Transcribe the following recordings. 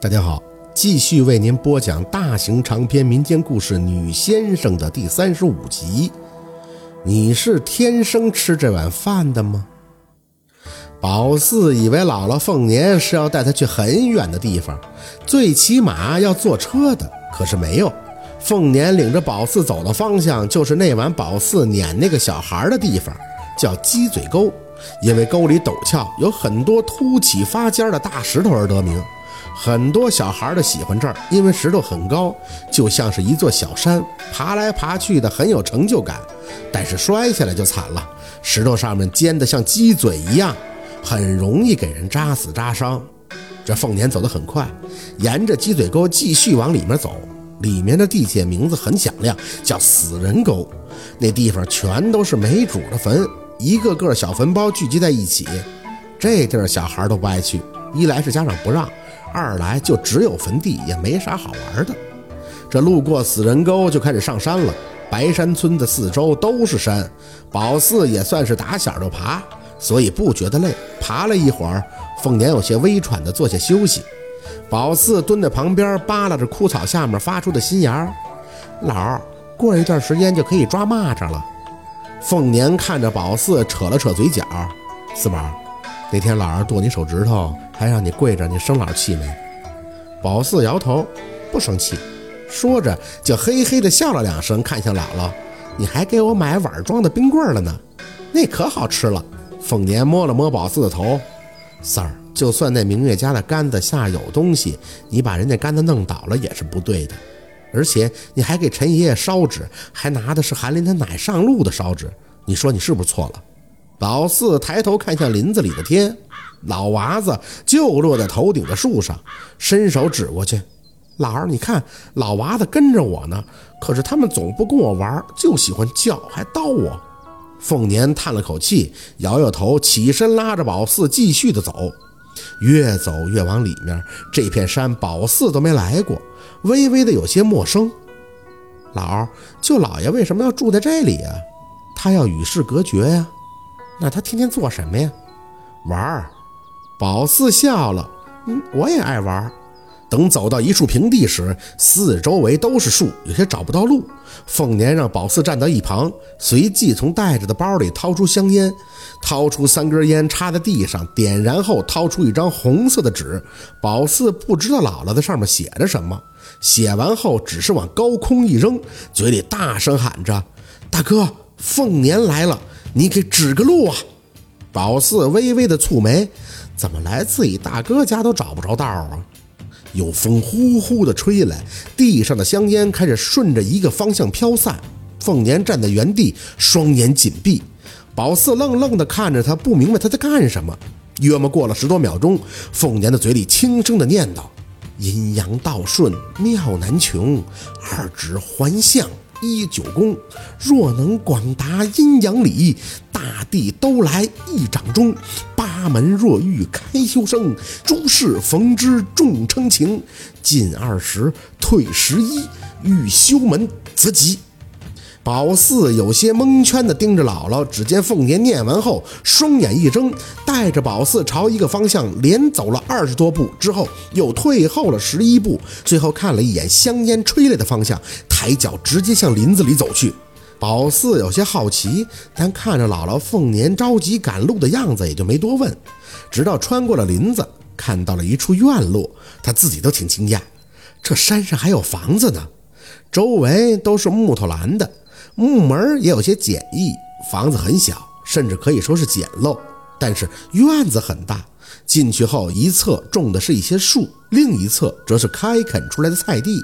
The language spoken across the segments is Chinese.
大家好，继续为您播讲大型长篇民间故事《女先生》的第三十五集。你是天生吃这碗饭的吗？宝四以为姥姥凤年是要带他去很远的地方，最起码要坐车的。可是没有，凤年领着宝四走的方向就是那晚宝四撵那个小孩的地方，叫鸡嘴沟，因为沟里陡峭，有很多凸起发尖的大石头而得名。很多小孩的喜欢这儿，因为石头很高，就像是一座小山，爬来爬去的很有成就感。但是摔下来就惨了，石头上面尖的像鸡嘴一样，很容易给人扎死扎伤。这凤年走得很快，沿着鸡嘴沟继续往里面走。里面的地界名字很响亮，叫死人沟。那地方全都是没主的坟，一个个小坟包聚集在一起。这地儿小孩都不爱去，一来是家长不让。二来就只有坟地，也没啥好玩的。这路过死人沟，就开始上山了。白山村的四周都是山，宝四也算是打小就爬，所以不觉得累。爬了一会儿，凤年有些微喘的坐下休息。宝四蹲在旁边扒拉着枯草下面发出的新芽。老儿，过一段时间就可以抓蚂蚱了。凤年看着宝四，扯了扯嘴角。四宝，那天老二剁你手指头。还让你跪着，你生老气没？宝四摇头，不生气。说着就嘿嘿的笑了两声，看向姥姥：“你还给我买碗装的冰棍了呢，那可好吃了。”凤年摸了摸宝四的头：“三儿，就算那明月家的杆子下有东西，你把人家杆子弄倒了也是不对的。而且你还给陈爷爷烧纸，还拿的是韩林他奶上路的烧纸，你说你是不是错了？”宝四抬头看向林子里的天。老娃子就落在头顶的树上，伸手指过去：“老儿，你看，老娃子跟着我呢，可是他们总不跟我玩，就喜欢叫，还叨我。”凤年叹了口气，摇摇头，起身拉着宝四继续的走。越走越往里面，这片山宝四都没来过，微微的有些陌生。老儿，舅老爷为什么要住在这里呀？他要与世隔绝呀？那他天天做什么呀？玩儿。宝四笑了，嗯，我也爱玩。等走到一处平地时，四周围都是树，有些找不到路。凤年让宝四站到一旁，随即从带着的包里掏出香烟，掏出三根烟插在地上，点燃后掏出一张红色的纸。宝四不知道姥姥在上面写着什么，写完后只是往高空一扔，嘴里大声喊着：“大哥，凤年来了，你给指个路啊！”宝四微微的蹙眉。怎么来自己大哥家都找不着道啊？有风呼呼的吹来，地上的香烟开始顺着一个方向飘散。凤年站在原地，双眼紧闭。宝四愣愣地看着他，不明白他在干什么。约莫过了十多秒钟，凤年的嘴里轻声地念叨：“阴阳道顺，妙难穷，二指环相。”一九宫，若能广达阴阳理，大地都来一掌中。八家门若遇开修生，诸事逢之众称情。进二十，退十一，欲修门则吉。宝四有些蒙圈地盯着姥姥，只见凤年念完后，双眼一睁，带着宝四朝一个方向连走了二十多步，之后又退后了十一步，最后看了一眼香烟吹来的方向，抬脚直接向林子里走去。宝四有些好奇，但看着姥姥凤年着急赶路的样子，也就没多问。直到穿过了林子，看到了一处院落，他自己都挺惊讶，这山上还有房子呢，周围都是木头栏的。木门也有些简易，房子很小，甚至可以说是简陋。但是院子很大，进去后一侧种的是一些树，另一侧则是开垦出来的菜地。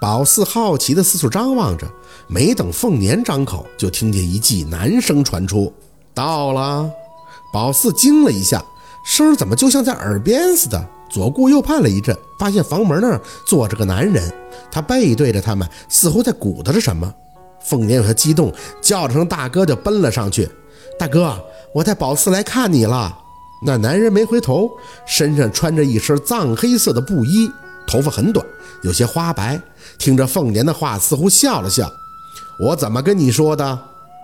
宝四好奇地四处张望着，没等凤年张口，就听见一记男声传出：“到了。”宝四惊了一下，声怎么就像在耳边似的？左顾右盼了一阵，发现房门那儿坐着个男人，他背对着他们，似乎在鼓捣着什么。凤年有些激动，叫了声“大哥”就奔了上去。大哥，我带宝四来看你了。那男人没回头，身上穿着一身藏黑色的布衣，头发很短，有些花白。听着凤年的话，似乎笑了笑：“我怎么跟你说的？”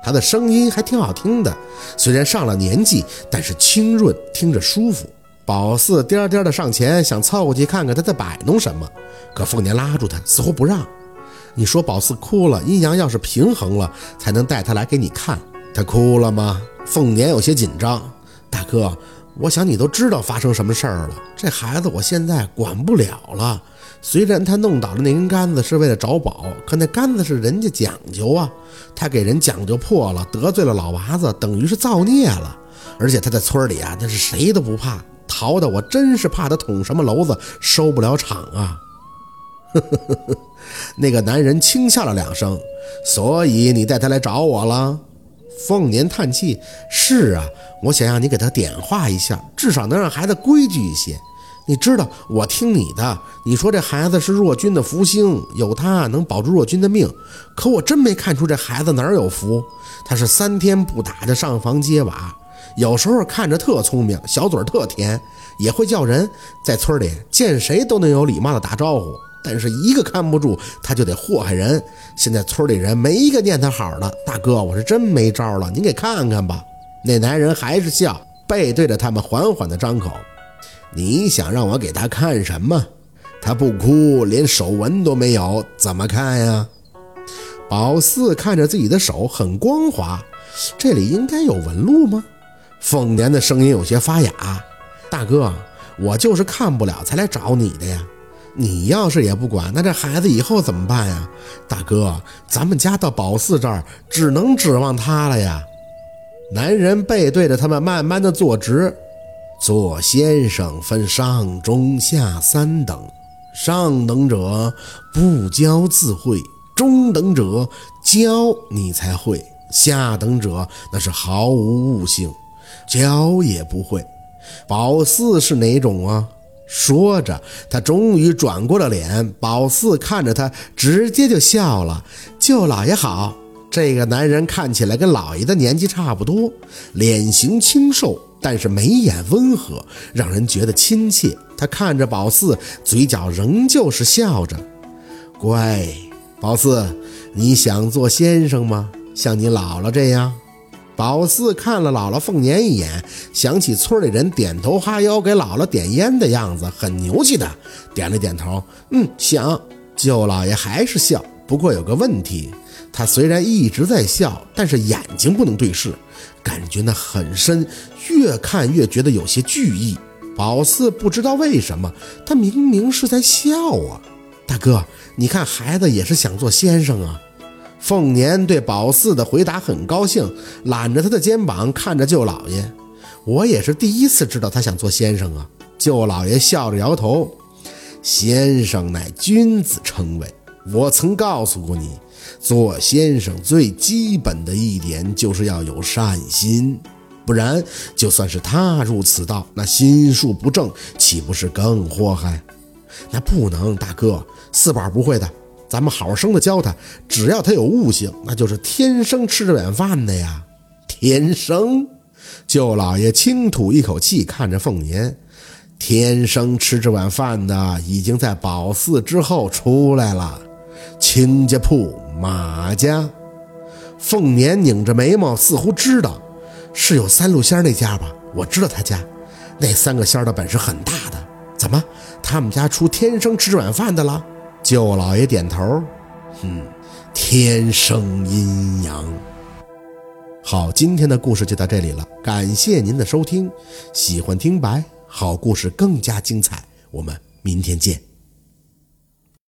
他的声音还挺好听的，虽然上了年纪，但是清润，听着舒服。宝四颠颠的上前，想凑过去看看他在摆弄什么，可凤年拉住他，似乎不让。你说宝四哭了，阴阳要是平衡了，才能带他来给你看。他哭了吗？凤年有些紧张。大哥，我想你都知道发生什么事儿了。这孩子我现在管不了了。虽然他弄倒了那根杆子是为了找宝，可那杆子是人家讲究啊，他给人讲究破了，得罪了老娃子，等于是造孽了。而且他在村里啊，那是谁都不怕，逃的我真是怕他捅什么娄子，收不了场啊。那个男人轻笑了两声，所以你带他来找我了。凤年叹气：“是啊，我想让你给他点化一下，至少能让孩子规矩一些。你知道，我听你的。你说这孩子是若君的福星，有他能保住若君的命。可我真没看出这孩子哪儿有福。他是三天不打的上房揭瓦，有时候看着特聪明，小嘴特甜，也会叫人，在村里见谁都能有礼貌的打招呼。”但是一个看不住，他就得祸害人。现在村里人没一个念他好的。大哥，我是真没招了，您给看看吧。那男人还是笑，背对着他们，缓缓地张口：“你想让我给他看什么？他不哭，连手纹都没有，怎么看呀？”宝四看着自己的手很光滑，这里应该有纹路吗？凤年的声音有些发哑：“大哥，我就是看不了才来找你的呀。”你要是也不管，那这孩子以后怎么办呀？大哥，咱们家到宝四这儿只能指望他了呀。男人背对着他们，慢慢的坐直。做先生分上中下三等，上等者不教自会，中等者教你才会，下等者那是毫无悟性，教也不会。宝四是哪种啊？说着，他终于转过了脸。宝四看着他，直接就笑了：“舅老爷好。”这个男人看起来跟老爷的年纪差不多，脸型清瘦，但是眉眼温和，让人觉得亲切。他看着宝四，嘴角仍旧是笑着：“乖，宝四，你想做先生吗？像你姥姥这样？”宝四看了姥姥凤年一眼，想起村里人点头哈腰给姥姥点烟的样子，很牛气的点了点头。嗯，想。舅老爷还是笑，不过有个问题，他虽然一直在笑，但是眼睛不能对视，感觉那很深，越看越觉得有些惧意。宝四不知道为什么，他明明是在笑啊。大哥，你看孩子也是想做先生啊。凤年对宝四的回答很高兴，揽着他的肩膀看着舅老爷。我也是第一次知道他想做先生啊！舅老爷笑着摇头：“先生乃君子称谓，我曾告诉过你，做先生最基本的一点就是要有善心，不然就算是踏入此道，那心术不正，岂不是更祸害？那不能，大哥，四宝不会的。”咱们好生的教他，只要他有悟性，那就是天生吃这碗饭的呀！天生，舅老爷轻吐一口气，看着凤年，天生吃这碗饭的已经在宝四之后出来了。亲家铺马家，凤年拧着眉毛，似乎知道是有三路仙那家吧？我知道他家那三个仙的本事很大的，怎么他们家出天生吃这碗饭的了？舅老爷点头，嗯，天生阴阳。好，今天的故事就到这里了，感谢您的收听。喜欢听白，好故事更加精彩，我们明天见。